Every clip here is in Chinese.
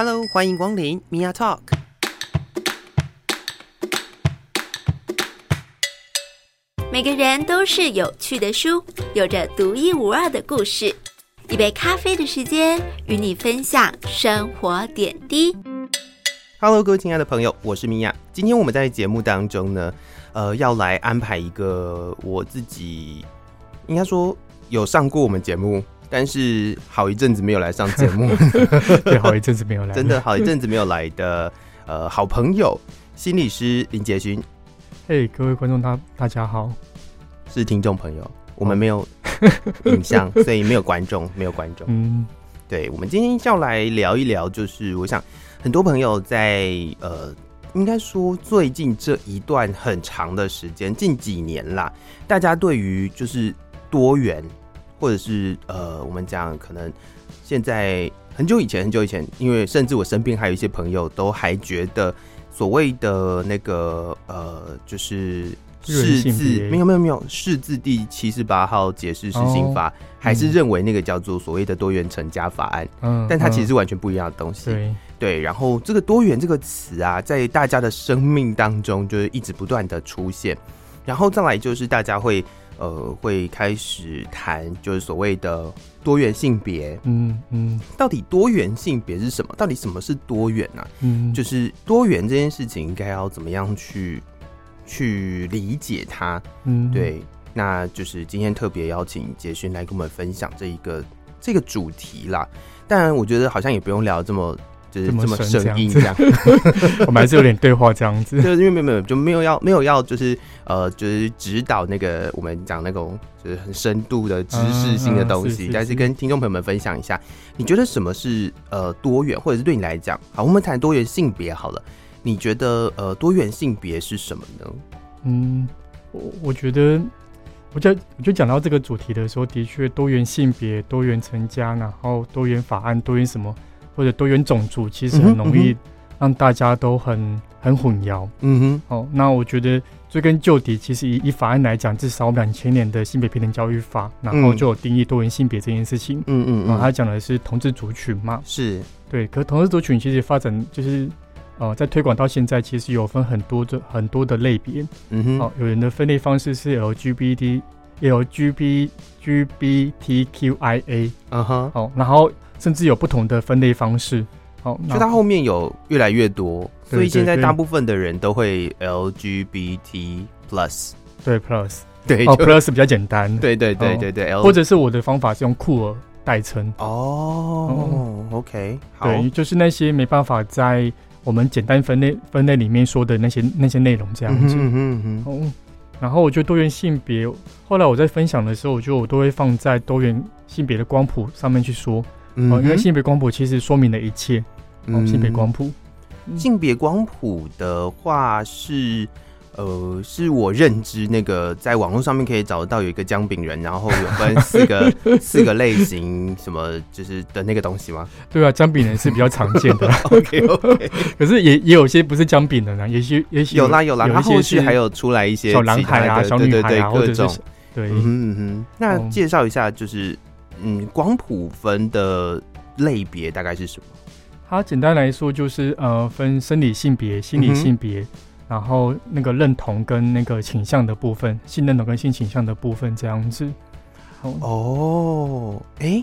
Hello，欢迎光临 Mia Talk。每个人都是有趣的书，有着独一无二的故事。一杯咖啡的时间，与你分享生活点滴。Hello，各位亲爱的朋友，我是米娅。今天我们在节目当中呢，呃，要来安排一个我自己应该说有上过我们节目，但是好一阵子没有来上节目，对，好一阵子没有来，真的好一阵子没有来的呃好朋友，心理师林杰勋。嘿，各位观众大大家好，是听众朋友，我们没有影像，所以没有观众，没有观众。嗯，对，我们今天要来聊一聊，就是我想。很多朋友在呃，应该说最近这一段很长的时间，近几年啦，大家对于就是多元，或者是呃，我们讲可能现在很久以前，很久以前，因为甚至我身边还有一些朋友都还觉得所谓的那个呃，就是。释字没有没有没有，释字第七十八号解释施行法、哦、还是认为那个叫做所谓的多元成家法案，嗯，但它其实是完全不一样的东西，对对。然后这个多元这个词啊，在大家的生命当中就是一直不断的出现，然后再来就是大家会呃会开始谈就是所谓的多元性别，嗯嗯，到底多元性别是什么？到底什么是多元呢、啊？嗯，就是多元这件事情应该要怎么样去？去理解它，嗯，对，那就是今天特别邀请杰勋来跟我们分享这一个这个主题啦。但我觉得好像也不用聊这么就是这么生硬这样，我们还是有点对话这样子，就是因为没有没有就没有要没有要就是呃就是指导那个我们讲那种就是很深度的知识性的东西，但是跟听众朋友们分享一下，你觉得什么是呃多元，或者是对你来讲，好，我们谈多元性别好了。你觉得呃多元性别是什么呢？嗯，我我觉得，我就我就讲到这个主题的时候，的确多元性别、多元成家，然后多元法案、多元什么或者多元种族，其实很容易让大家都很很混淆。嗯哼，哦，那我觉得追根究底，其实以以法案来讲，至少两千年的性别平等教育法，然后就有定义多元性别这件事情。嗯嗯，嗯，他讲的是同志族群嘛？是对，可同志族群其实发展就是。哦、呃，在推广到现在，其实有分很多的很多的类别。嗯哼，好、哦，有人的分类方式是 LGBT、LGBTQIA。嗯哼，哦，然后甚至有不同的分类方式。好、哦，就它后面有越来越多，所以现在大部分的人都会 LGBT plus。对 plus，对哦 plus 比较简单。对对对对对，或者是我的方法是用酷儿代称。哦、嗯、，OK，好，对，就是那些没办法在。我们简单分类分类里面说的那些那些内容这样子，嗯嗯嗯，哦，然后我觉得多元性别，后来我在分享的时候，我觉得我都会放在多元性别的光谱上面去说，嗯，因为性别光谱其实说明了一切，哦，性别光谱，性别光谱的话是。呃，是我认知那个在网络上面可以找得到有一个姜饼人，然后有分四个 四个类型，什么就是的那个东西吗？对啊，姜饼人是比较常见的。OK OK，可是也也有些不是姜饼人啊，也许也许有啦有啦，他后续还有出来一些小男孩啊、小女孩啊，各种对，嗯哼哼。那介绍一下，就是嗯，光谱分的类别大概是什么？它简单来说就是呃，分生理性别、心理性别。嗯然后那个认同跟那个倾向的部分，性认同跟性倾向的部分这样子。哦，哎，哦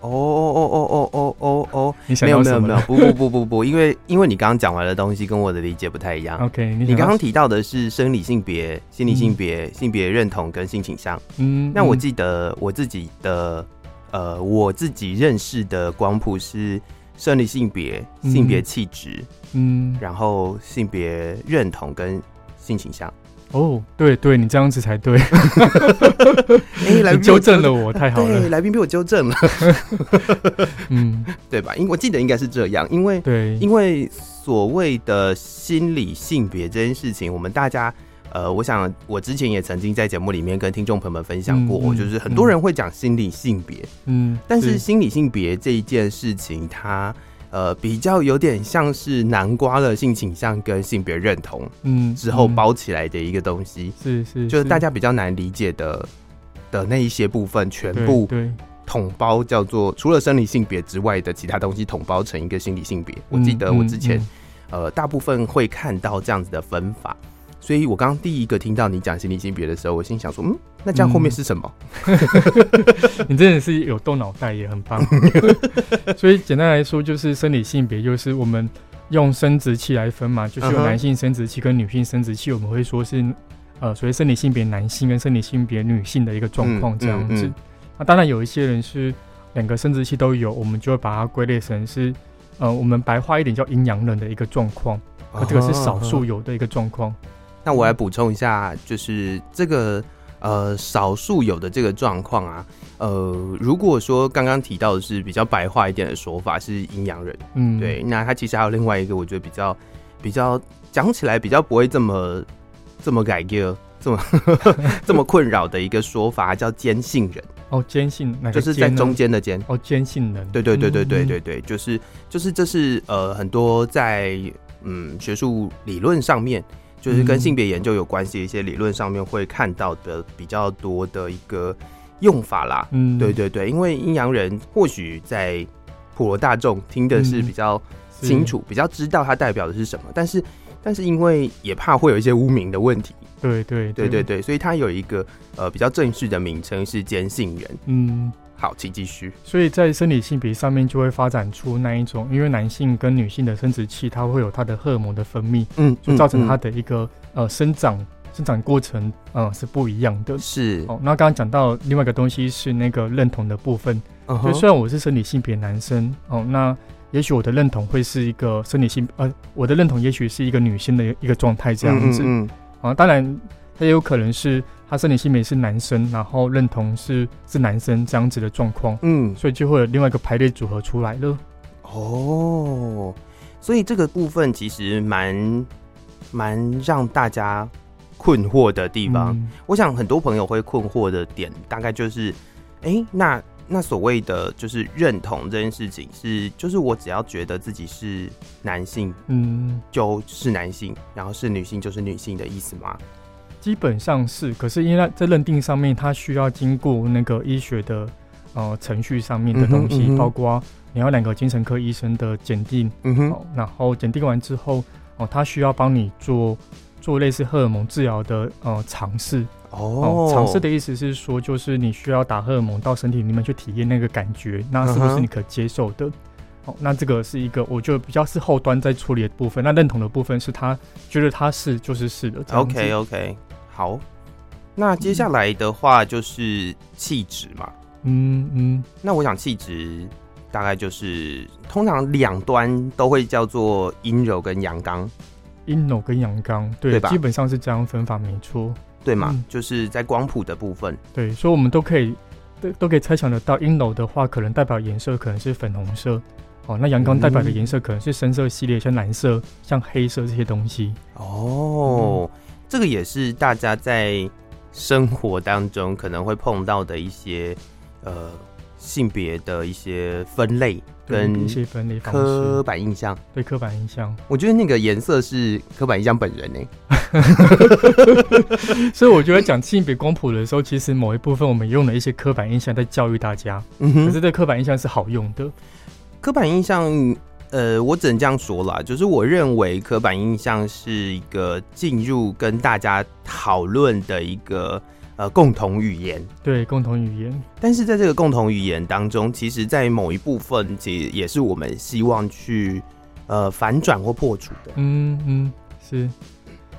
哦哦哦哦哦哦哦，你想要什么？没有没有没有，不不不不不，因为因为你刚刚讲完的东西跟我的理解不太一样。OK，你刚刚提到的是生理性别、心理性别、嗯、性别认同跟性倾向。嗯，那我记得我自己的呃，我自己认识的光谱是。生理性别、性别气质，嗯，然后性别认同跟性倾向。哦，对对，你这样子才对。哎、欸，来纠正了我，太好了。来宾被我纠正了。嗯，对吧？因我记得应该是这样，因为对，因为所谓的心理性别这件事情，我们大家。呃，我想我之前也曾经在节目里面跟听众朋友们分享过，嗯、就是很多人会讲心理性别，嗯，但是心理性别这一件事情，它呃比较有点像是南瓜的性倾向跟性别认同，嗯，之后包起来的一个东西，是是，就是大家比较难理解的的那一些部分，全部统包叫做除了生理性别之外的其他东西统包成一个心理性别。我记得我之前、呃大部分会看到这样子的分法。所以我刚刚第一个听到你讲心理性别的时候，我心想说，嗯，那这样后面是什么？嗯、你真的是有动脑袋，也很棒。所以简单来说，就是生理性别，就是我们用生殖器来分嘛，就是有男性生殖器跟女性生殖器，我们会说是呃，所谓生理性别男性跟生理性别女性的一个状况这样子。那、嗯嗯嗯啊、当然有一些人是两个生殖器都有，我们就会把它归类成是呃，我们白话一点叫阴阳人的一个状况。啊，这个是少数有的一个状况。那我来补充一下，就是这个呃少数有的这个状况啊，呃，如果说刚刚提到的是比较白话一点的说法是阴阳人，嗯，对，那他其实还有另外一个我觉得比较比较讲起来比较不会这么这么改革，这么 这么困扰的一个说法叫坚信人。哦，坚性就是在中间的坚。哦，坚信人，对对对对对对对，就是就是这是呃很多在嗯学术理论上面。就是跟性别研究有关系的一些理论上面会看到的比较多的一个用法啦。嗯，对对对，因为阴阳人或许在普罗大众听的是比较清楚，比较知道它代表的是什么，但是但是因为也怕会有一些污名的问题。对对对对对，所以它有一个呃比较正式的名称是坚信人。嗯。好，请继续。所以在生理性别上面就会发展出那一种，因为男性跟女性的生殖器，它会有它的荷尔蒙的分泌，嗯，就造成它的一个、嗯、呃生长生长过程，呃是不一样的。是哦。那刚刚讲到另外一个东西是那个认同的部分，嗯，就虽然我是生理性别男生哦，那也许我的认同会是一个生理性，呃，我的认同也许是一个女性的一个状态这样子，嗯，嗯，嗯，啊，当然它也有可能是。他生理性别是男生，然后认同是是男生这样子的状况，嗯，所以就会有另外一个排列组合出来了。哦，所以这个部分其实蛮蛮让大家困惑的地方。嗯。我想很多朋友会困惑的点，大概就是，哎、欸，那那所谓的就是认同这件事情是，就是我只要觉得自己是男性，嗯，就是男性，然后是女性就是女性的意思吗？基本上是，可是因为在认定上面，它需要经过那个医学的呃程序上面的东西，嗯嗯、包括你要两个精神科医生的检定，嗯哼，然后检定完之后，哦，他需要帮你做做类似荷尔蒙治疗的呃尝试。哦，尝试的意思是说，就是你需要打荷尔蒙到身体里面去体验那个感觉，那是不是你可接受的？哦、嗯，那这个是一个我觉得比较是后端在处理的部分。那认同的部分是他觉得他是就是是的。OK OK。好，那接下来的话就是气质嘛。嗯嗯，那我想气质大概就是通常两端都会叫做阴柔跟阳刚，阴柔跟阳刚，对，对吧？基本上是这样分法，没错，对嘛、嗯？就是在光谱的部分，对，所以我们都可以都都可以猜想得到，阴柔的话可能代表颜色可能是粉红色，哦，那阳刚代表的颜色可能是深色系列，像蓝色、像黑色这些东西。哦。嗯这个也是大家在生活当中可能会碰到的一些呃性别的一些分类跟一些分类刻板印象，对刻板印象，我觉得那个颜色是刻板印象本人呢。所以我觉得讲性别光谱的时候，其实某一部分我们用了一些刻板印象在教育大家，可是这刻板印象是好用的，刻板印象。呃，我只能这样说啦，就是我认为刻板印象是一个进入跟大家讨论的一个呃共同语言，对，共同语言。但是在这个共同语言当中，其实，在某一部分，其实也是我们希望去呃反转或破除的。嗯嗯，是。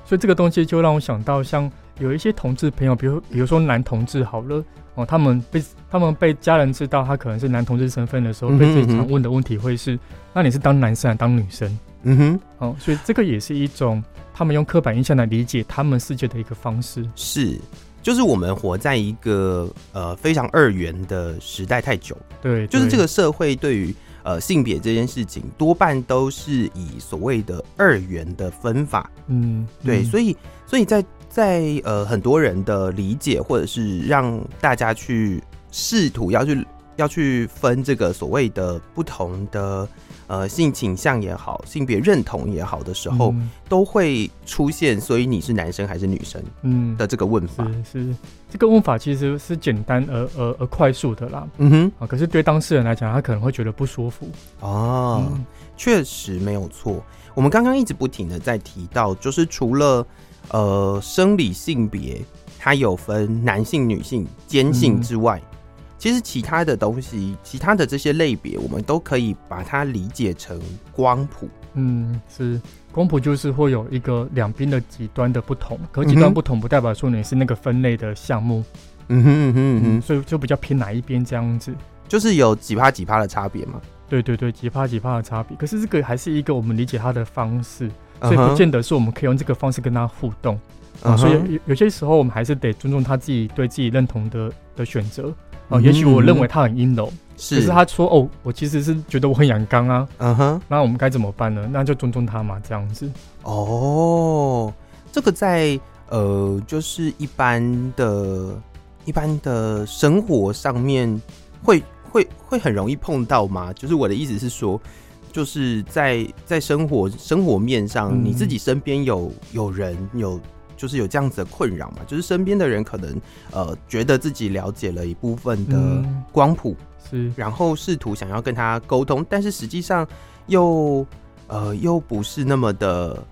所以这个东西就让我想到，像有一些同志朋友，比如比如说男同志好了。哦，他们被他们被家人知道他可能是男同志身份的时候，被最常问的问题会是：那你是当男生还是当女生？嗯哼，哦，所以这个也是一种他们用刻板印象来理解他们世界的一个方式。是，就是我们活在一个呃非常二元的时代太久，对，就是这个社会对于呃性别这件事情多半都是以所谓的二元的分法。嗯，对，所以所以在。在呃很多人的理解，或者是让大家去试图要去要去分这个所谓的不同的呃性倾向也好，性别认同也好的时候，嗯、都会出现。所以你是男生还是女生？嗯的这个问法是是这个问法其实是简单而而而快速的啦。嗯哼啊，可是对当事人来讲，他可能会觉得不舒服。哦，嗯、确实没有错。我们刚刚一直不停的在提到，就是除了呃生理性别，它有分男性、女性、兼性之外。嗯其实其他的东西，其他的这些类别，我们都可以把它理解成光谱。嗯，是光谱就是会有一个两边的极端的不同，可极端不同不代表说你是那个分类的项目。嗯哼嗯哼嗯哼，所以就比较偏哪一边这样子，就是有几趴几趴的差别嘛。对对对，几趴几趴的差别。可是这个还是一个我们理解它的方式，所以不见得是我们可以用这个方式跟他互动。嗯、所以有有些时候我们还是得尊重他自己对自己认同的的选择。哦，也许我认为他很阴柔，是，可是他说哦，我其实是觉得我很阳刚啊。嗯哼，那我们该怎么办呢？那就尊重他嘛，这样子。哦，这个在呃，就是一般的、一般的生活上面会会会很容易碰到吗？就是我的意思是说，就是在在生活生活面上，嗯、你自己身边有有人有。就是有这样子的困扰嘛，就是身边的人可能呃觉得自己了解了一部分的光谱，嗯，是，然后试图想要跟他沟通，但是实际上又呃又不是那么的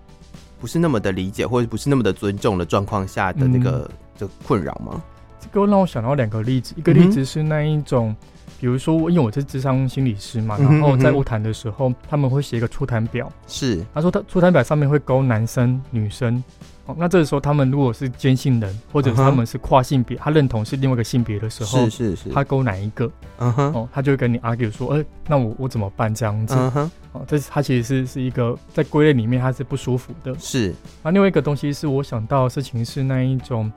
不是那么的理解，或者不是那么的尊重的状况下的那个的困扰吗？这个让我想到两个例子，一个例子是那一种。比如说，因为我是智商心理师嘛，然后在物谈的时候，他们会写一个初谈表。是，他说他初谈表上面会勾男生、女生。哦，那这个时候他们如果是兼性人，或者是他们是跨性别，他认同是另外一个性别的时候，是是是，他勾哪一个？嗯哼，哦，他就会跟你 argue 说，呃，那我我怎么办这样子？嗯哼，哦，这是他其实是是一个在归类里面他是不舒服的。是，那另外一个东西是我想到的事情是那一种。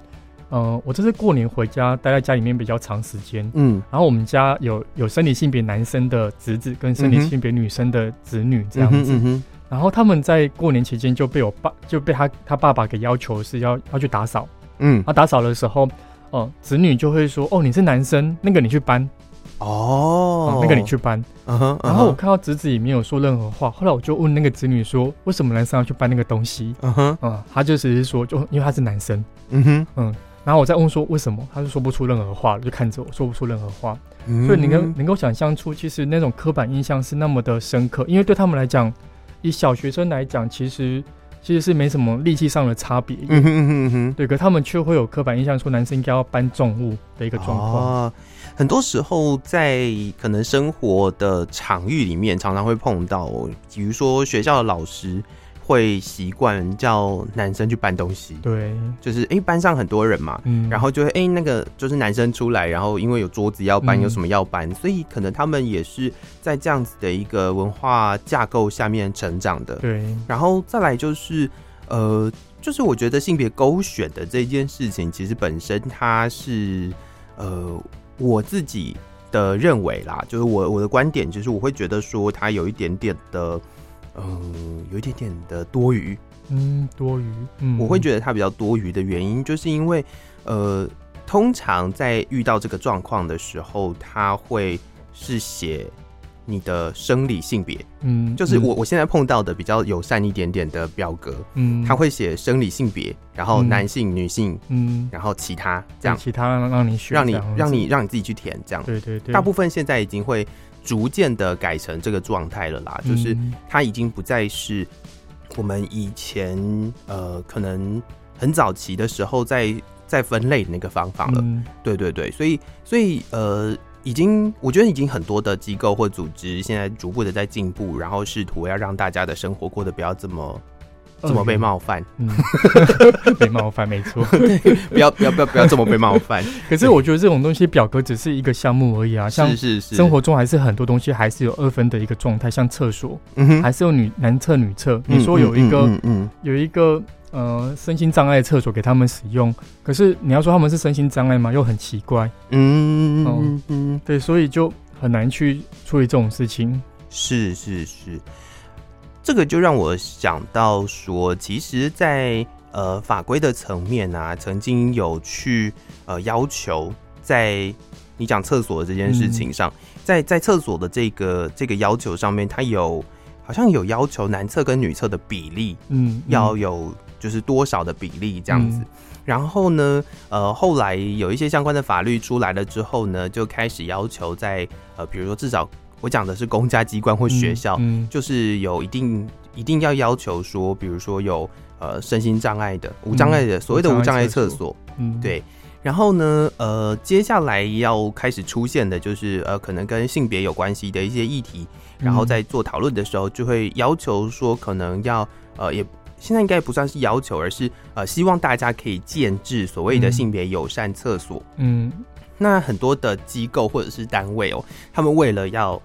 呃，我这次过年回家，待在家里面比较长时间。嗯，然后我们家有有生理性别男生的侄子跟生理性别女生的子女这样子。嗯嗯、然后他们在过年期间就被我爸就被他他爸爸给要求是要要去打扫。嗯，他打扫的时候，哦、呃，子女就会说：“哦，你是男生，那个你去搬。”哦，那个你去搬。然后我看到侄子也没有说任何话。后来我就问那个子女说：“为什么男生要去搬那个东西？”嗯哼。嗯，他就只是说，就因为他是男生。嗯哼。嗯。然后我再问说为什么，他就说不出任何话，就看着我说不出任何话。嗯、所以你能能够想象出，其实那种刻板印象是那么的深刻，因为对他们来讲，以小学生来讲，其实其实是没什么力气上的差别。嗯哼嗯哼，对，可他们却会有刻板印象，说男生应该要搬重物的一个状况。啊，很多时候在可能生活的场域里面，常常会碰到，比如说学校的老师。会习惯叫男生去搬东西，对，就是哎、欸，班上很多人嘛，嗯，然后就会哎、欸，那个就是男生出来，然后因为有桌子要搬，有什么要搬，嗯、所以可能他们也是在这样子的一个文化架构下面成长的，对。然后再来就是，呃，就是我觉得性别勾选的这件事情，其实本身它是，呃，我自己的认为啦，就是我我的观点，就是我会觉得说，它有一点点的。嗯，有一点点的多余，嗯，多余，嗯，我会觉得它比较多余的原因，就是因为，呃，通常在遇到这个状况的时候，他会是写你的生理性别，嗯，就是我我现在碰到的比较友善一点点的表格，嗯，他会写生理性别，然后男性、女性，嗯，然后其他这样，其他让你选，让你让你让你自己去填，这样，对对对，大部分现在已经会。逐渐的改成这个状态了啦，就是它已经不再是我们以前呃可能很早期的时候在在分类的那个方法了。嗯、对对对，所以所以呃，已经我觉得已经很多的机构或组织现在逐步的在进步，然后试图要让大家的生活过得不要这么。怎么被冒犯？嗯，被冒犯没错。不要不要不要不要这么被冒犯。可是我觉得这种东西表格只是一个项目而已啊，像是是生活中还是很多东西还是有二分的一个状态，像厕所，嗯，还是有女男厕女厕。你说有一个嗯有一个呃身心障碍的厕所给他们使用，可是你要说他们是身心障碍吗？又很奇怪。嗯嗯嗯，对，所以就很难去处理这种事情。是是是。这个就让我想到说，其实在，在呃法规的层面啊，曾经有去呃要求，在你讲厕所的这件事情上，嗯、在在厕所的这个这个要求上面，它有好像有要求男厕跟女厕的比例，嗯，要有就是多少的比例这样子。嗯、然后呢，呃，后来有一些相关的法律出来了之后呢，就开始要求在呃，比如说至少我讲的是公家机关或学校，嗯。嗯、就是有一定一定要要求说，比如说有呃身心障碍的无障碍的、嗯、所谓的无障碍厕所，嗯，对。然后呢，呃，接下来要开始出现的就是呃，可能跟性别有关系的一些议题，然后在做讨论的时候，就会要求说，可能要呃，也现在应该不算是要求，而是呃，希望大家可以建置所谓的性别友善厕所。嗯，那很多的机构或者是单位哦，他们为了要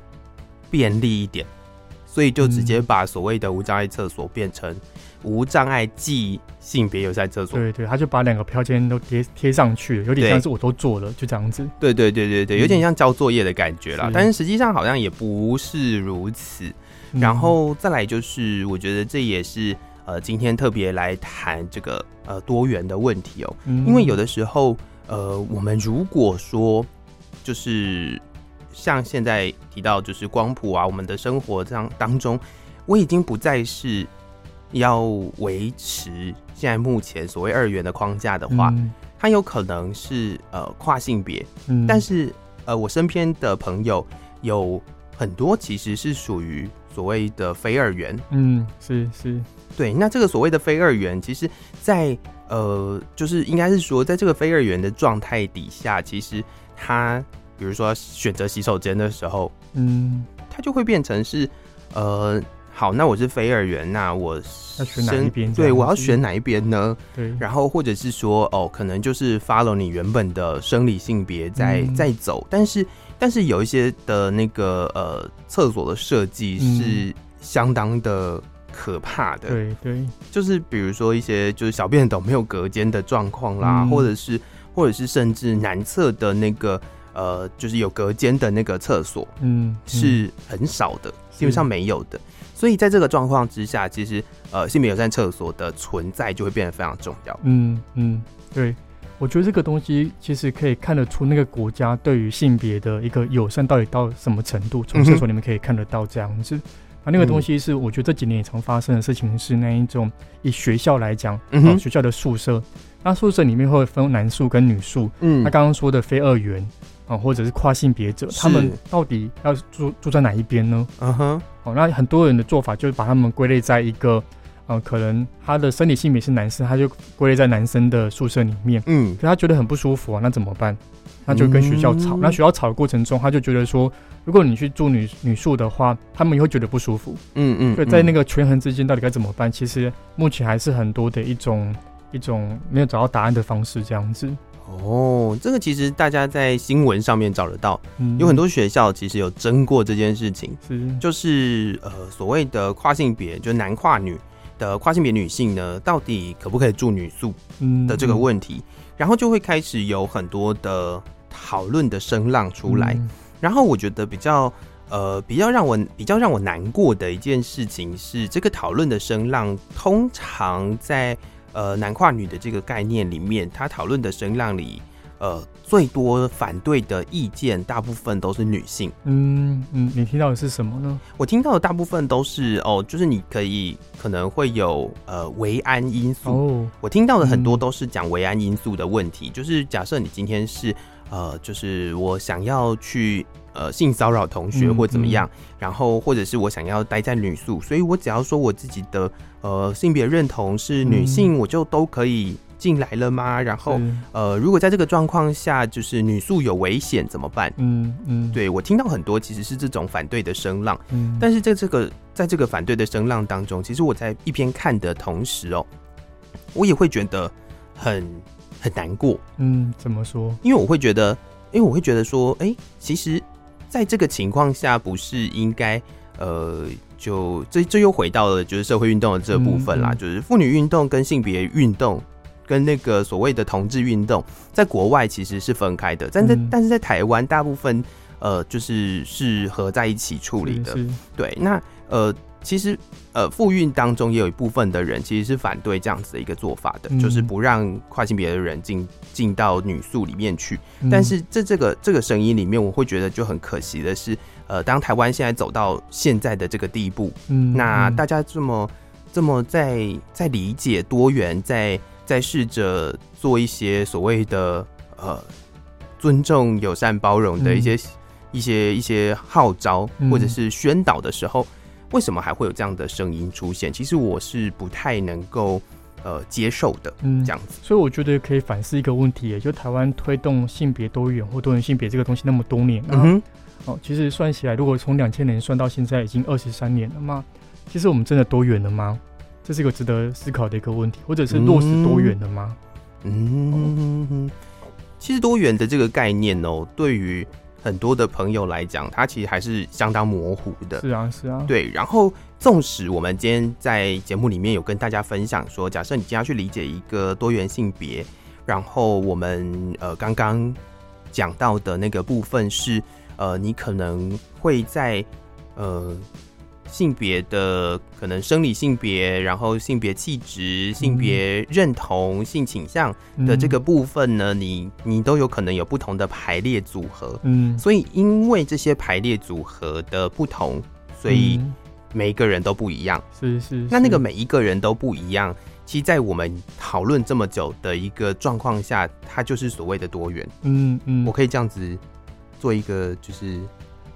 便利一点，所以就直接把所谓的无障碍厕所变成。无障碍即性别友善厕所，对对，他就把两个标签都贴贴上去了，有点像是我都做了，就这样子。对对对对对，有点像交作业的感觉啦。嗯、但是实际上好像也不是如此。嗯、然后再来就是，我觉得这也是呃，今天特别来谈这个呃多元的问题哦、因为有的时候呃，我们如果说就是像现在提到就是光谱啊，我们的生活这样当中，我已经不再是。要维持现在目前所谓二元的框架的话，嗯、它有可能是呃跨性别，嗯、但是呃我身边的朋友有很多其实是属于所谓的非二元，嗯，是是，对。那这个所谓的非二元，其实在，在呃就是应该是说，在这个非二元的状态底下，其实他比如说选择洗手间的时候，嗯，它就会变成是呃。好，那我是非二元，那我要选哪一边？对，我要选哪一边呢？对，然后或者是说，哦，可能就是 follow 你原本的生理性别在在走，但是但是有一些的那个呃厕所的设计是相当的可怕的，对对，就是比如说一些就是小便斗没有隔间的状况啦，或者是或者是甚至男厕的那个呃就是有隔间的那个厕所，嗯，是很少的，基本上没有的。所以在这个状况之下，其实呃性别友善厕所的存在就会变得非常重要。嗯嗯，对，我觉得这个东西其实可以看得出那个国家对于性别的一个友善到底到什么程度，从厕所里面可以看得到这样子。嗯、啊，那个东西是我觉得这几年也常发生的事情，是那一种以学校来讲，嗯学校的宿舍，那宿舍里面会分男宿跟女宿。嗯，他刚刚说的非二元。啊，或者是跨性别者，他们到底要住住在哪一边呢？嗯哼，好，那很多人的做法就是把他们归类在一个，呃，可能他的生理性别是男生，他就归类在男生的宿舍里面。嗯，可他觉得很不舒服啊，那怎么办？那就跟学校吵。嗯、那学校吵的过程中，他就觉得说，如果你去住女女宿的话，他们也会觉得不舒服。嗯嗯，所以在那个权衡之间，到底该怎么办？其实目前还是很多的一种一种没有找到答案的方式，这样子。哦，这个其实大家在新闻上面找得到，嗯、有很多学校其实有争过这件事情，是。就是呃所谓的跨性别，就男跨女的跨性别女性呢，到底可不可以住女宿的这个问题，嗯、然后就会开始有很多的讨论的声浪出来，嗯、然后我觉得比较呃比较让我比较让我难过的一件事情是，这个讨论的声浪通常在。呃，男跨女的这个概念里面，他讨论的声浪里，呃，最多反对的意见，大部分都是女性。嗯嗯，你听到的是什么呢？我听到的大部分都是哦，就是你可以可能会有呃维安因素。哦，我听到的很多都是讲维安因素的问题，嗯、就是假设你今天是呃，就是我想要去。呃，性骚扰同学或怎么样，嗯嗯、然后或者是我想要待在女宿，所以我只要说我自己的呃性别认同是女性，嗯、我就都可以进来了吗？然后呃，如果在这个状况下，就是女宿有危险怎么办？嗯嗯，嗯对，我听到很多其实是这种反对的声浪，嗯，但是在这个在这个反对的声浪当中，其实我在一边看的同时哦，我也会觉得很很难过。嗯，怎么说？因为我会觉得，因为我会觉得说，哎，其实。在这个情况下，不是应该呃，就这这又回到了就是社会运动的这部分啦，嗯嗯、就是妇女运动跟性别运动跟那个所谓的同志运动，在国外其实是分开的，但在、嗯、但是在台湾，大部分呃就是是合在一起处理的。对，那呃，其实呃，复运当中也有一部分的人其实是反对这样子的一个做法的，嗯、就是不让跨性别的人进进到女宿里面去。嗯、但是在这个这个声音里面，我会觉得就很可惜的是，呃，当台湾现在走到现在的这个地步，嗯，那大家这么这么在在理解多元，在在试着做一些所谓的呃尊重、友善、包容的一些。嗯一些一些号召或者是宣导的时候，嗯、为什么还会有这样的声音出现？其实我是不太能够呃接受的，嗯，这样子。所以我觉得可以反思一个问题，也就台湾推动性别多元或多元性别这个东西那么多年，嗯哼，哦，其实算起来，如果从两千年算到现在已经二十三年了嘛，其实我们真的多元了吗？这是一个值得思考的一个问题，或者是落实多元了吗？嗯，其实多元的这个概念哦，对于很多的朋友来讲，他其实还是相当模糊的。是啊，是啊。对，然后纵使我们今天在节目里面有跟大家分享说，假设你今天要去理解一个多元性别，然后我们呃刚刚讲到的那个部分是，呃，你可能会在呃。性别的可能生理性别，然后性别气质、性别认同、性倾向的这个部分呢，你你都有可能有不同的排列组合。嗯，所以因为这些排列组合的不同，所以每一个人都不一样。是是。那那个每一个人都不一样，其实，在我们讨论这么久的一个状况下，它就是所谓的多元。嗯嗯，我可以这样子做一个就是。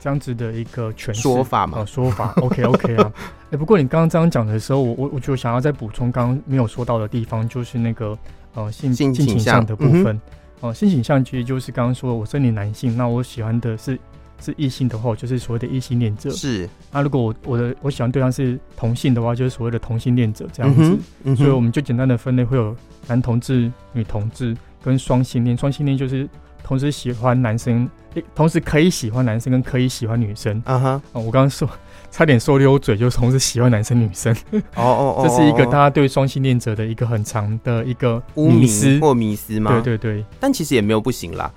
这样子的一个诠释说法嘛？哦，说法，OK OK 啊。哎、欸，不过你刚刚这样讲的时候，我我我就想要再补充刚刚没有说到的地方，就是那个呃性性倾向的部分。哦、嗯呃，性倾向其实就是刚刚说我生理男性，那我喜欢的是是异性的话，就是所谓的异性恋者。是。那如果我我的我喜欢对象是同性的话，就是所谓的同性恋者这样子。嗯嗯、所以我们就简单的分类会有男同志、女同志跟双性恋。双性恋就是同时喜欢男生。同时可以喜欢男生跟可以喜欢女生啊哈！我刚刚说 差点说溜嘴，就是同时喜欢男生女生。哦 哦哦，这是一个大家对双性恋者的一个很长的一个迷思或迷思吗？对对对，但其实也没有不行啦。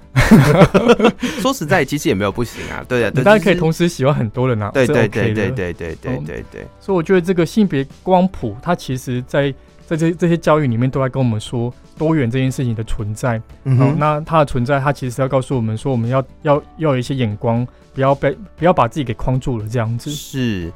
说实在，其实也没有不行啊。对啊，大家可以同时喜欢很多人啊。对对对对对对对对对。所以我觉得这个性别光谱，它其实在在这这些教育里面都在跟我们说。多元这件事情的存在，嗯哼，那它的存在，它其实要告诉我们说，我们要要要有一些眼光，不要被不要把自己给框住了，这样子。是，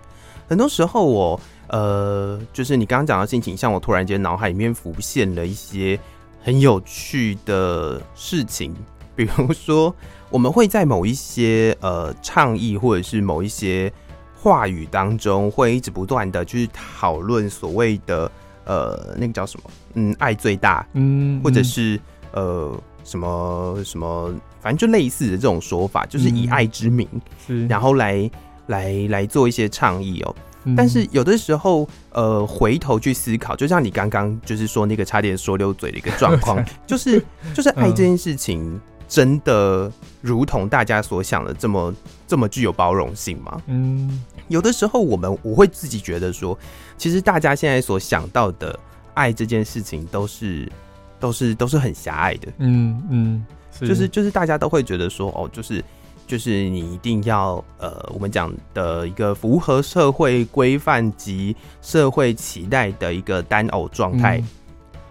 很多时候我呃，就是你刚刚讲的性倾向，我突然间脑海里面浮现了一些很有趣的事情，比如说，我们会在某一些呃倡议或者是某一些话语当中，会一直不断的去讨论所谓的。呃，那个叫什么？嗯，爱最大，嗯，或者是呃，什么什么，反正就类似的这种说法，就是以爱之名，嗯、然后来来来做一些倡议哦。嗯、但是有的时候，呃，回头去思考，就像你刚刚就是说那个差点说溜嘴的一个状况，就是就是爱这件事情，真的如同大家所想的这么这么具有包容性吗？嗯。有的时候，我们我会自己觉得说，其实大家现在所想到的爱这件事情，都是都是都是很狭隘的。嗯嗯，就是就是大家都会觉得说，哦，就是就是你一定要呃，我们讲的一个符合社会规范及社会期待的一个单偶状态。嗯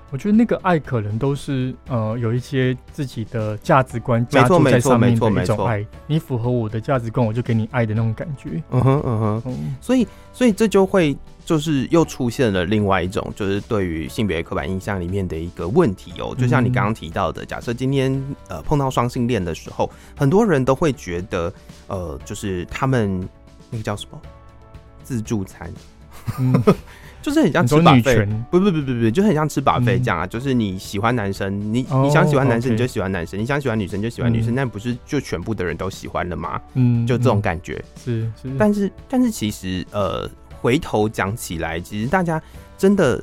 我觉得那个爱可能都是呃有一些自己的价值观加注在上面的一种爱，你符合我的价值观，我就给你爱的那种感觉。嗯哼嗯哼，嗯，所以所以这就会就是又出现了另外一种，就是对于性别刻板印象里面的一个问题哦。就像你刚刚提到的，假设今天呃碰到双性恋的时候，很多人都会觉得呃就是他们那个叫什么自助餐。嗯 就是很像吃 buffet，不不不不不，就很像吃 buffet 这样啊。嗯、就是你喜欢男生，你你想喜欢男生你就喜欢男生，哦 okay、你想喜欢女生就喜欢女生，那、嗯、不是就全部的人都喜欢了吗？嗯，就这种感觉。是是，但是但是其实呃，回头讲起来，其实大家真的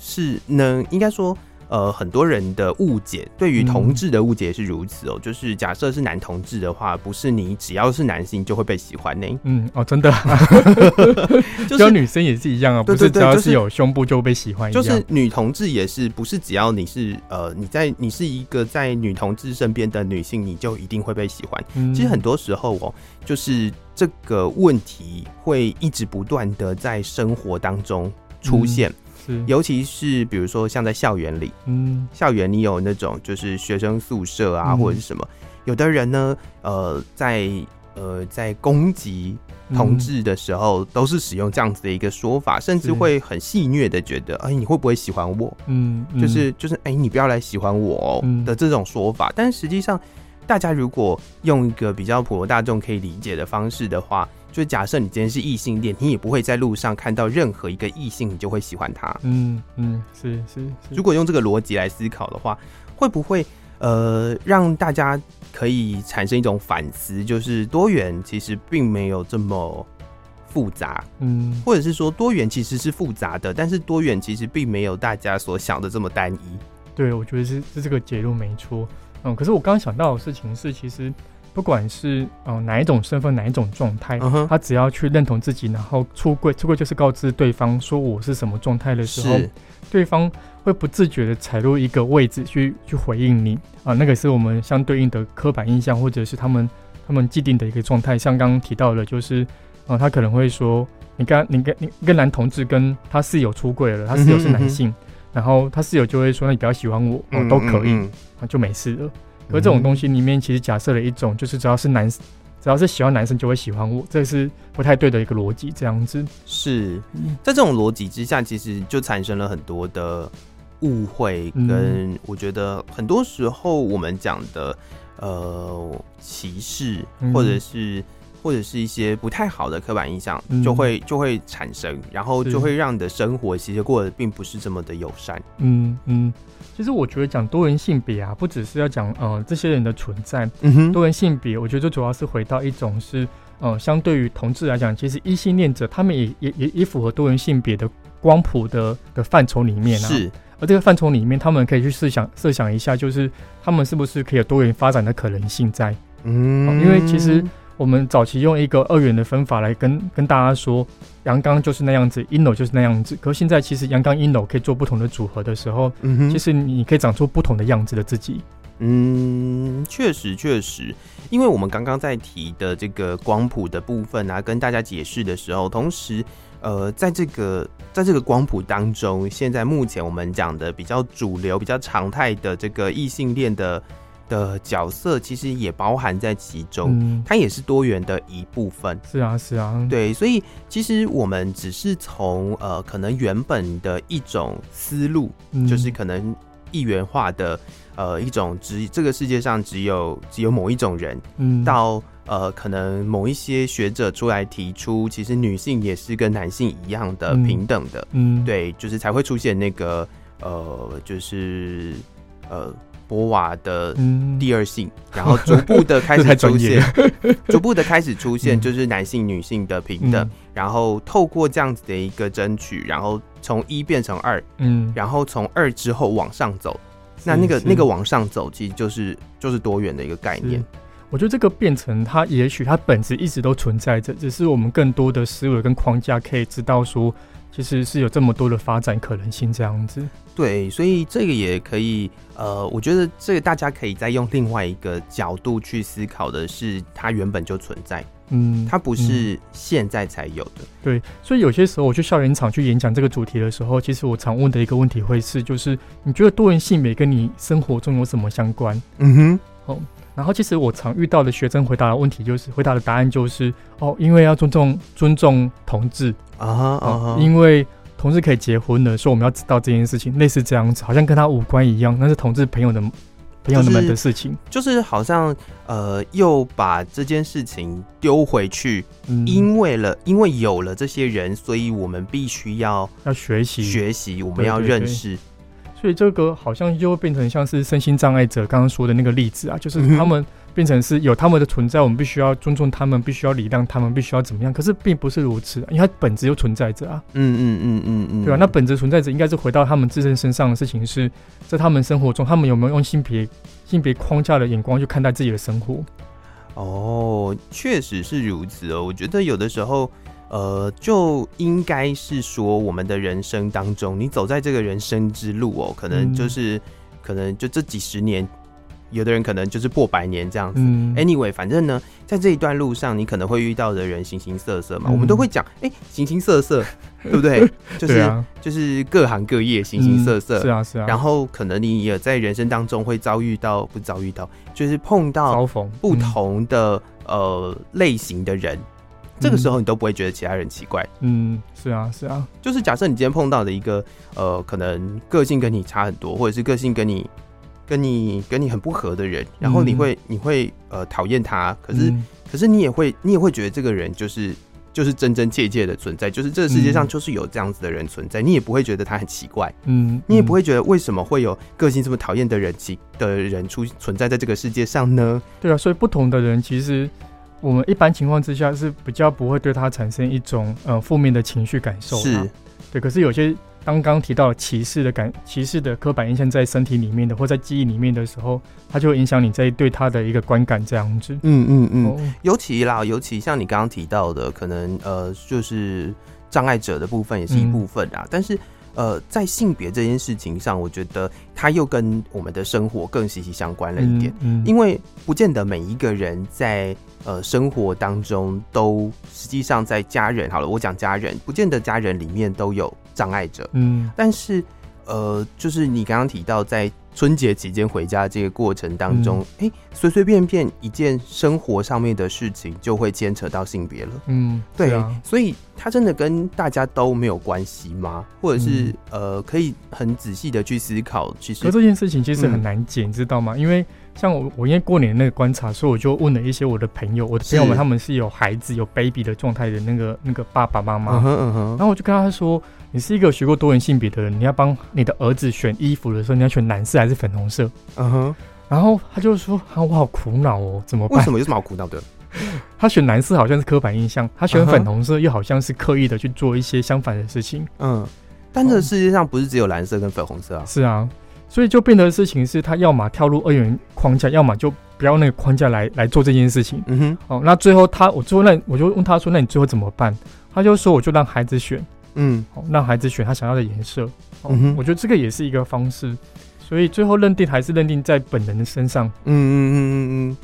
是能应该说呃，很多人的误解，对于同志的误解也是如此哦。嗯、就是假设是男同志的话，不是你只要是男性就会被喜欢呢？嗯，哦，真的，就是女生也是一样啊，不是只要是有胸部就会被喜欢。就是女同志也是，不是只要你是呃你在你是一个在女同志身边的女性，你就一定会被喜欢。嗯、其实很多时候哦，就是这个问题会一直不断的在生活当中出现。嗯尤其是比如说像在校园里，嗯，校园你有那种就是学生宿舍啊，或者是什么，有的人呢，呃，在呃在攻击同志的时候，都是使用这样子的一个说法，甚至会很戏谑的觉得，哎，你会不会喜欢我？嗯，就是就是，哎，你不要来喜欢我哦的这种说法。但实际上，大家如果用一个比较普罗大众可以理解的方式的话。就假设你今天是异性恋，你也不会在路上看到任何一个异性，你就会喜欢他。嗯嗯，是是是。如果用这个逻辑来思考的话，会不会呃让大家可以产生一种反思，就是多元其实并没有这么复杂。嗯，或者是说多元其实是复杂的，但是多元其实并没有大家所想的这么单一。对，我觉得是是这个结论没错。嗯，可是我刚刚想到的事情是，其实。不管是呃哪一种身份，哪一种状态，uh huh. 他只要去认同自己，然后出柜，出柜就是告知对方说我是什么状态的时候，对方会不自觉的踩入一个位置去去回应你啊、呃，那个是我们相对应的刻板印象，或者是他们他们既定的一个状态。像刚刚提到的，就是啊、呃，他可能会说，你跟你跟你跟男同志跟他室友出柜了，他室友是男性，嗯哼嗯哼然后他室友就会说，那你比较喜欢我，哦，都可以，嗯嗯嗯就没事了。可这种东西里面，其实假设了一种，就是只要是男，只要是喜欢男生就会喜欢我，这是不太对的一个逻辑。这样子是在这种逻辑之下，其实就产生了很多的误会，跟我觉得很多时候我们讲的呃歧视，或者是。或者是一些不太好的刻板印象，就会就会产生，然后就会让你的生活其实过得并不是这么的友善。嗯嗯，其实我觉得讲多元性别啊，不只是要讲呃这些人的存在。嗯哼，多元性别，我觉得最主要是回到一种是呃，相对于同志来讲，其实异性恋者他们也也也也符合多元性别的光谱的的范畴里面啊。是，而这个范畴里面，他们可以去设想设想一下，就是他们是不是可以有多元发展的可能性在？嗯、呃，因为其实。我们早期用一个二元的分法来跟跟大家说，阳刚就是那样子，阴柔就是那样子。可是现在其实阳刚阴柔可以做不同的组合的时候，嗯哼，其实你可以长出不同的样子的自己。嗯，确实确实，因为我们刚刚在提的这个光谱的部分啊，跟大家解释的时候，同时，呃，在这个在这个光谱当中，现在目前我们讲的比较主流、比较常态的这个异性恋的。的角色其实也包含在其中，嗯、它也是多元的一部分。是啊，是啊，对，所以其实我们只是从呃，可能原本的一种思路，嗯、就是可能一元化的呃一种只这个世界上只有只有某一种人，嗯，到呃可能某一些学者出来提出，其实女性也是跟男性一样的平等的，嗯，嗯。对，就是才会出现那个呃，就是呃。博瓦的第二性，然后逐步的开始出现，逐步的开始出现，就是男性、女性的平等。然后透过这样子的一个争取，然后从一变成二，嗯，然后从二之后往上走。那那个那个往上走，其实就是就是多元的一个概念。我觉得这个变成它，也许它本质一直都存在着，只是我们更多的思维跟框架可以知道说。其实是有这么多的发展可能性，这样子。对，所以这个也可以，呃，我觉得这个大家可以再用另外一个角度去思考的是，它原本就存在，嗯，它不是现在才有的。嗯，对，所以有些时候我去校园场去演讲这个主题的时候，其实我常问的一个问题会是，就是你觉得多元性别跟你生活中有什么相关？嗯哼，哦。然后，其实我常遇到的学生回答的问题就是，回答的答案就是，哦，因为要尊重尊重同志啊，啊、uh，huh. 因为同志可以结婚了，所以我们要知道这件事情，类似这样子，好像跟他无关一样，那是同志朋友的朋友们的事情，就是、就是好像呃，又把这件事情丢回去，嗯、因为了，因为有了这些人，所以我们必须要要学习学习，我们要认识。所以这个好像就会变成像是身心障碍者刚刚说的那个例子啊，就是他们变成是有他们的存在，我们必须要尊重他们，必须要礼让他们，必须要怎么样？可是并不是如此，因为它本质就存在着啊。嗯嗯嗯嗯嗯，对吧、啊？那本质存在着，应该是回到他们自身身上的事情是，在他们生活中，他们有没有用性别性别框架的眼光去看待自己的生活？哦，确实是如此哦。我觉得有的时候，呃，就应该是说，我们的人生当中，你走在这个人生之路哦，可能就是，嗯、可能就这几十年。有的人可能就是过百年这样子。嗯、anyway，反正呢，在这一段路上，你可能会遇到的人形形色色嘛。嗯、我们都会讲，哎、欸，形形色色，对不对？就是、啊、就是各行各业形形色色、嗯。是啊，是啊。然后可能你也在人生当中会遭遇到，不遭遇到，就是碰到不同的、嗯、呃类型的人。这个时候你都不会觉得其他人奇怪。嗯，是啊，是啊。就是假设你今天碰到的一个呃，可能个性跟你差很多，或者是个性跟你。跟你跟你很不合的人，然后你会、嗯、你会呃讨厌他，可是、嗯、可是你也会你也会觉得这个人就是就是真真切切的存在，就是这个世界上就是有这样子的人存在，嗯、你也不会觉得他很奇怪，嗯，你也不会觉得为什么会有个性这么讨厌的人其的人出存在在这个世界上呢？对啊，所以不同的人其实我们一般情况之下是比较不会对他产生一种呃负面的情绪感受，是对，可是有些。刚刚提到歧视的感、歧视的刻板印象在身体里面的，或在记忆里面的时候，它就会影响你在对他的一个观感这样子。嗯嗯嗯。哦、尤其啦，尤其像你刚刚提到的，可能呃，就是障碍者的部分也是一部分啊。嗯、但是呃，在性别这件事情上，我觉得它又跟我们的生活更息息相关了一点。嗯。嗯，因为不见得每一个人在呃生活当中都实际上在家人好了，我讲家人，不见得家人里面都有。障碍者，嗯，但是，呃，就是你刚刚提到在春节期间回家这个过程当中，哎、嗯，随随便便一件生活上面的事情就会牵扯到性别了，嗯，对啊，所以他真的跟大家都没有关系吗？或者是、嗯、呃，可以很仔细的去思考，其实，可这件事情其实很难解，你、嗯、知道吗？因为。像我，我因为过年那个观察，所以我就问了一些我的朋友，我的朋友们他们是有孩子有 baby 的状态的那个那个爸爸妈妈，然后我就跟他说：“你是一个学过多元性别的人，你要帮你的儿子选衣服的时候，你要选蓝色还是粉红色？”嗯哼，然后他就说：“啊，我好苦恼哦，怎么办？为什么有什么好苦恼的？他选蓝色好像是刻板印象，他选粉红色又好像是刻意的去做一些相反的事情。嗯，但这个世界上不是只有蓝色跟粉红色啊？是啊。”所以就变得事情是，他要么跳入二元框架，要么就不要那个框架来来做这件事情。嗯哼。哦，那最后他，我最后那我就问他说：“那你最后怎么办？”他就说：“我就让孩子选。”嗯。哦，让孩子选他想要的颜色。哦。嗯哼。我觉得这个也是一个方式。所以最后认定还是认定在本人的身上。嗯嗯嗯嗯嗯。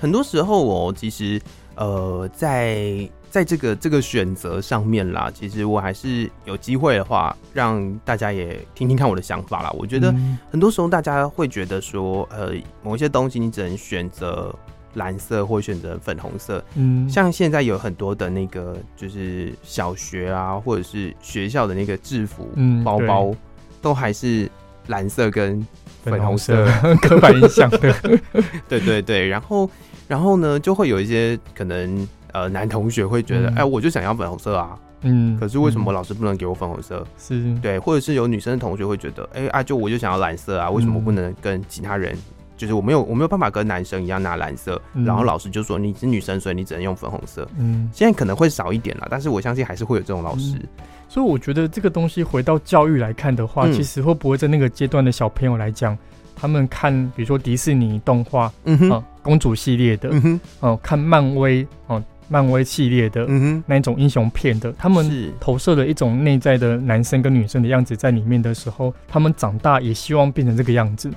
很多时候哦，其实呃，在。在这个这个选择上面啦，其实我还是有机会的话，让大家也听听看我的想法啦。我觉得很多时候大家会觉得说，呃，某一些东西你只能选择蓝色或选择粉红色。嗯，像现在有很多的那个就是小学啊，或者是学校的那个制服包包，都还是蓝色跟粉红色，刻板印象的。对对对，然后然后呢，就会有一些可能。呃，男同学会觉得，哎、嗯欸，我就想要粉红色啊，嗯，可是为什么老师不能给我粉红色？是，对，或者是有女生的同学会觉得，哎、欸、啊，就我就想要蓝色啊，为什么不能跟其他人？嗯、就是我没有，我没有办法跟男生一样拿蓝色，嗯、然后老师就说你是女生，所以你只能用粉红色。嗯，现在可能会少一点了，但是我相信还是会有这种老师。嗯、所以我觉得这个东西回到教育来看的话，嗯、其实会不会在那个阶段的小朋友来讲，他们看比如说迪士尼动画，嗯哼、呃，公主系列的，嗯哼，哦、呃，看漫威，哦、呃。漫威系列的嗯哼那一种英雄片的，他们投射了一种内在的男生跟女生的样子在里面的时候，他们长大也希望变成这个样子。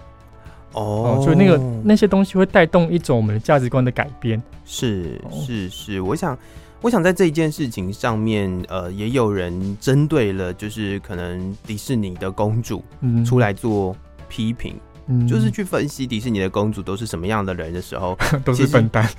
哦，所以那个那些东西会带动一种我们的价值观的改变。是是是，我想我想在这一件事情上面，呃，也有人针对了，就是可能迪士尼的公主出来做批评。嗯就是去分析迪士尼的公主都是什么样的人的时候，都是笨蛋。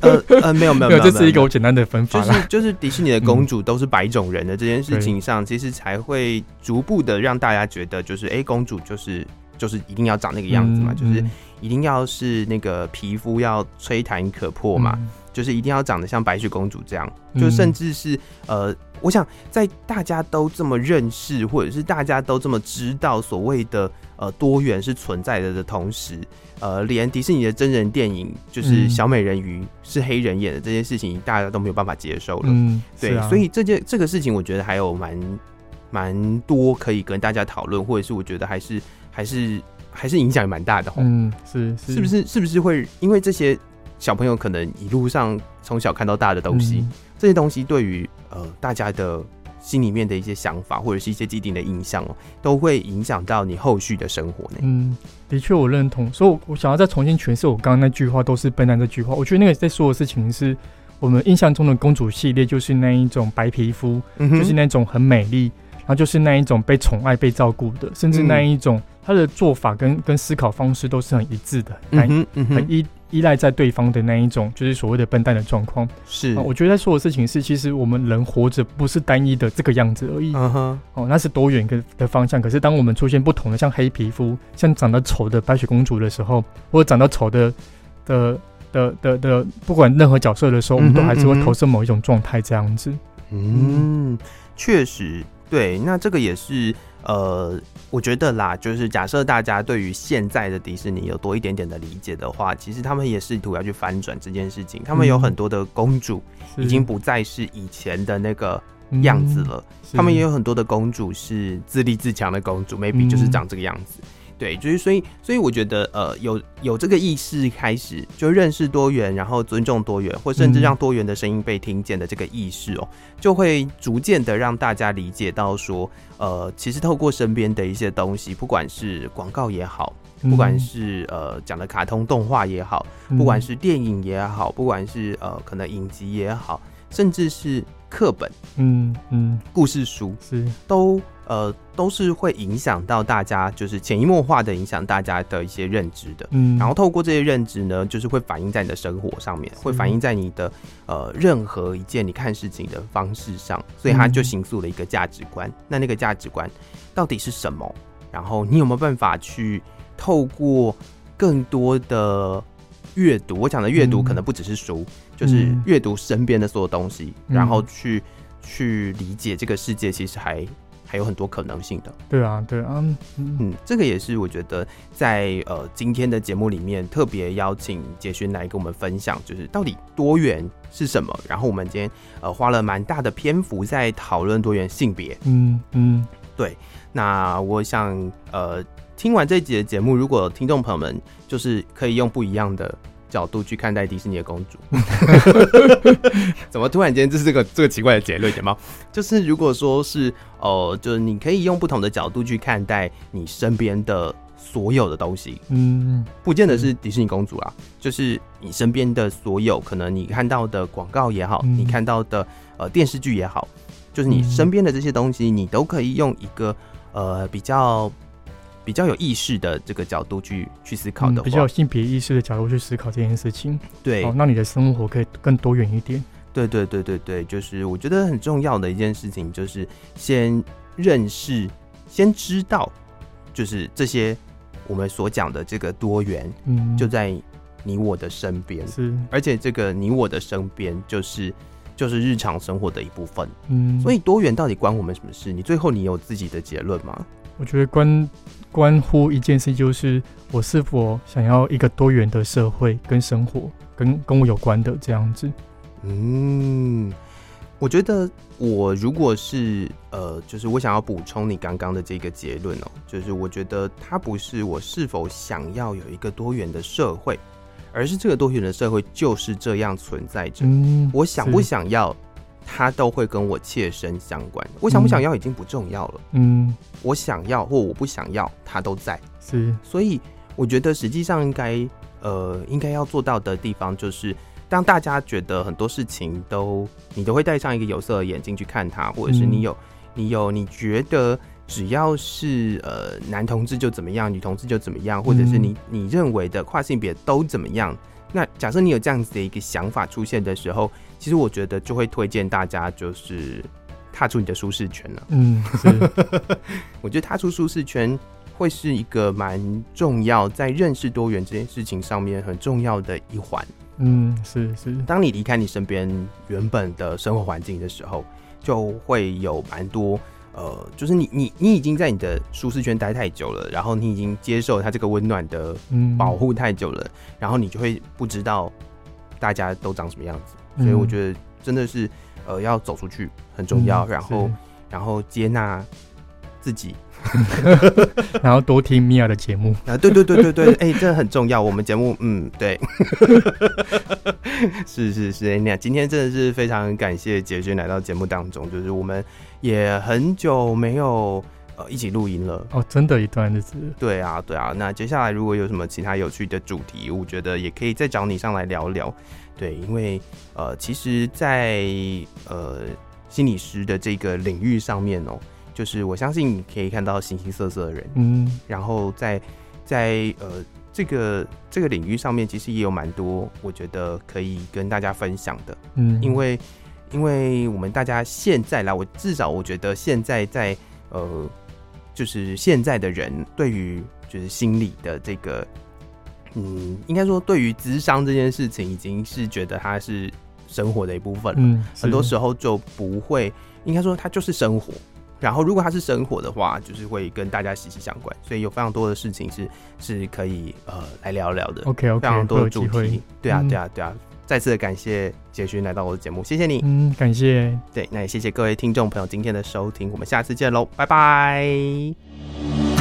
呃呃，没有没有没有，这是一个我简单的分法。就是就是迪士尼的公主都是白种人的这件事情上，其实才会逐步的让大家觉得，就是哎，公主就是就是一定要长那个样子嘛，就是一定要是那个皮肤要吹弹可破嘛，就是一定要长得像白雪公主这样，就甚至是呃，我想在大家都这么认识，或者是大家都这么知道所谓的。呃多元是存在的的同时，呃，连迪士尼的真人电影就是小美人鱼是黑人演的这件事情，大家都没有办法接受了。嗯，对，啊、所以这件这个事情，我觉得还有蛮蛮多可以跟大家讨论，或者是我觉得还是还是还是影响也蛮大的。嗯，是是，是不是是不是会因为这些小朋友可能一路上从小看到大的东西，嗯、这些东西对于呃大家的。心里面的一些想法，或者是一些既定的印象哦，都会影响到你后续的生活呢。嗯，的确我认同，所以我想要再重新诠释我刚刚那句话，都是笨蛋这句话。我觉得那个在说的事情是我们印象中的公主系列，就是那一种白皮肤，嗯、就是那种很美丽，就是那一种被宠爱、被照顾的，甚至那一种他的做法跟跟思考方式都是很一致的，很依。依赖在对方的那一种，就是所谓的笨蛋的状况。是、哦，我觉得在说的事情是，其实我们人活着不是单一的这个样子而已。嗯哼，哦，那是多元的的方向。可是当我们出现不同的，像黑皮肤、像长得丑的白雪公主的时候，或者长得丑的的的的的，的，不管任何角色的时候，我们都还是会投射某一种状态这样子。嗯，确实，对，那这个也是。呃，我觉得啦，就是假设大家对于现在的迪士尼有多一点点的理解的话，其实他们也试图要去翻转这件事情。他们有很多的公主已经不再是以前的那个样子了，他们也有很多的公主是自立自强的公主，maybe 就是长这个样子。对，就是所以，所以我觉得，呃，有有这个意识开始就认识多元，然后尊重多元，或甚至让多元的声音被听见的这个意识哦，就会逐渐的让大家理解到说，呃，其实透过身边的一些东西，不管是广告也好，不管是呃讲的卡通动画也好，不管是电影也好，不管是呃可能影集也好，甚至是课本，嗯嗯，故事书是。都。呃，都是会影响到大家，就是潜移默化的影响大家的一些认知的。嗯，然后透过这些认知呢，就是会反映在你的生活上面，会反映在你的呃任何一件你看事情的方式上，所以它就形塑了一个价值观。嗯，那那个价值观到底是什么？然后你有没有办法去透过更多的阅读？我讲的阅读可能不只是书，嗯，就是阅读身边的所有东西，嗯，然后去去理解这个世界，其实还。还有很多可能性的。对啊，对啊，嗯，嗯，这个也是我觉得在呃今天的节目里面特别邀请杰勋来跟我们分享，就是到底多元是什么。然后我们今天呃花了蛮大的篇幅在讨论多元性别。嗯嗯，对。那我想呃听完这一集的节目，如果听众朋友们就是可以用不一样的。角度去看待迪士尼的公主，怎么突然间就是这个这个奇怪的结论？有吗？就是如果说是呃，就是你可以用不同的角度去看待你身边的所有的东西，嗯，不见得是迪士尼公主啊，就是你身边的所有，可能你看到的广告也好，你看到的呃电视剧也好，就是你身边的这些东西，你都可以用一个呃比较。比较有意识的这个角度去去思考的话，嗯，比较有性别意识的角度去思考这件事情，对，哦，那你的生活可以更多元一点。对对对对对，就是我觉得很重要的一件事情，就是先认识，先知道，就是这些我们所讲的这个多元，嗯，就在你我的身边，是，而且这个你我的身边，就是就是日常生活的一部分，嗯，所以多元到底关我们什么事？你最后你有自己的结论吗？我觉得关关乎一件事，就是我是否想要一个多元的社会跟生活，跟跟我有关的这样子。嗯，我觉得我如果是呃，就是我想要补充你刚刚的这个结论哦，就是我觉得它不是我是否想要有一个多元的社会，而是这个多元的社会就是这样存在着。嗯，我想不想要？它都会跟我切身相关。我想不想要已经不重要了。嗯，我想要或我不想要，它都在。是，所以我觉得实际上应该呃，应该要做到的地方，就是当大家觉得很多事情都你都会戴上一个有色的眼镜去看它，或者是你有你有你觉得只要是呃男同志就怎么样，女同志就怎么样，或者是你你认为的跨性别都怎么样。那假设你有这样子的一个想法出现的时候，其实我觉得就会推荐大家就是踏出你的舒适圈了。嗯，是 我觉得踏出舒适圈会是一个蛮重要，在认识多元这件事情上面很重要的一环。嗯，是是。当你离开你身边原本的生活环境的时候，就会有蛮多呃，就是你你你已经在你的舒适圈待太久了，然后你已经接受他这个温暖的保护太久了，嗯、然后你就会不知道大家都长什么样子。所以我觉得真的是呃要走出去很重要，嗯、然后然后接纳自己，然后多听米娅的节目啊，对对对对对，哎、欸，这很重要。我们节目嗯对，是是是，那今天真的是非常感谢杰轩来到节目当中，就是我们。也很久没有呃一起录音了哦，真的一段日子。对啊，对啊。那接下来如果有什么其他有趣的主题，我觉得也可以再找你上来聊聊。对，因为呃，其实在，在呃心理师的这个领域上面哦，就是我相信你可以看到形形色色的人，嗯，然后在在呃这个这个领域上面，其实也有蛮多我觉得可以跟大家分享的，嗯，因为。因为我们大家现在来，我至少我觉得现在在呃，就是现在的人对于就是心理的这个，嗯，应该说对于智商这件事情，已经是觉得它是生活的一部分了。嗯，很多时候就不会，应该说它就是生活。然后如果它是生活的话，就是会跟大家息息相关。所以有非常多的事情是是可以呃来聊聊的。OK OK，非常多的主题。对啊对啊对啊。再次的感谢杰勋来到我的节目，谢谢你。嗯，感谢。对，那也谢谢各位听众朋友今天的收听，我们下次见喽，拜拜。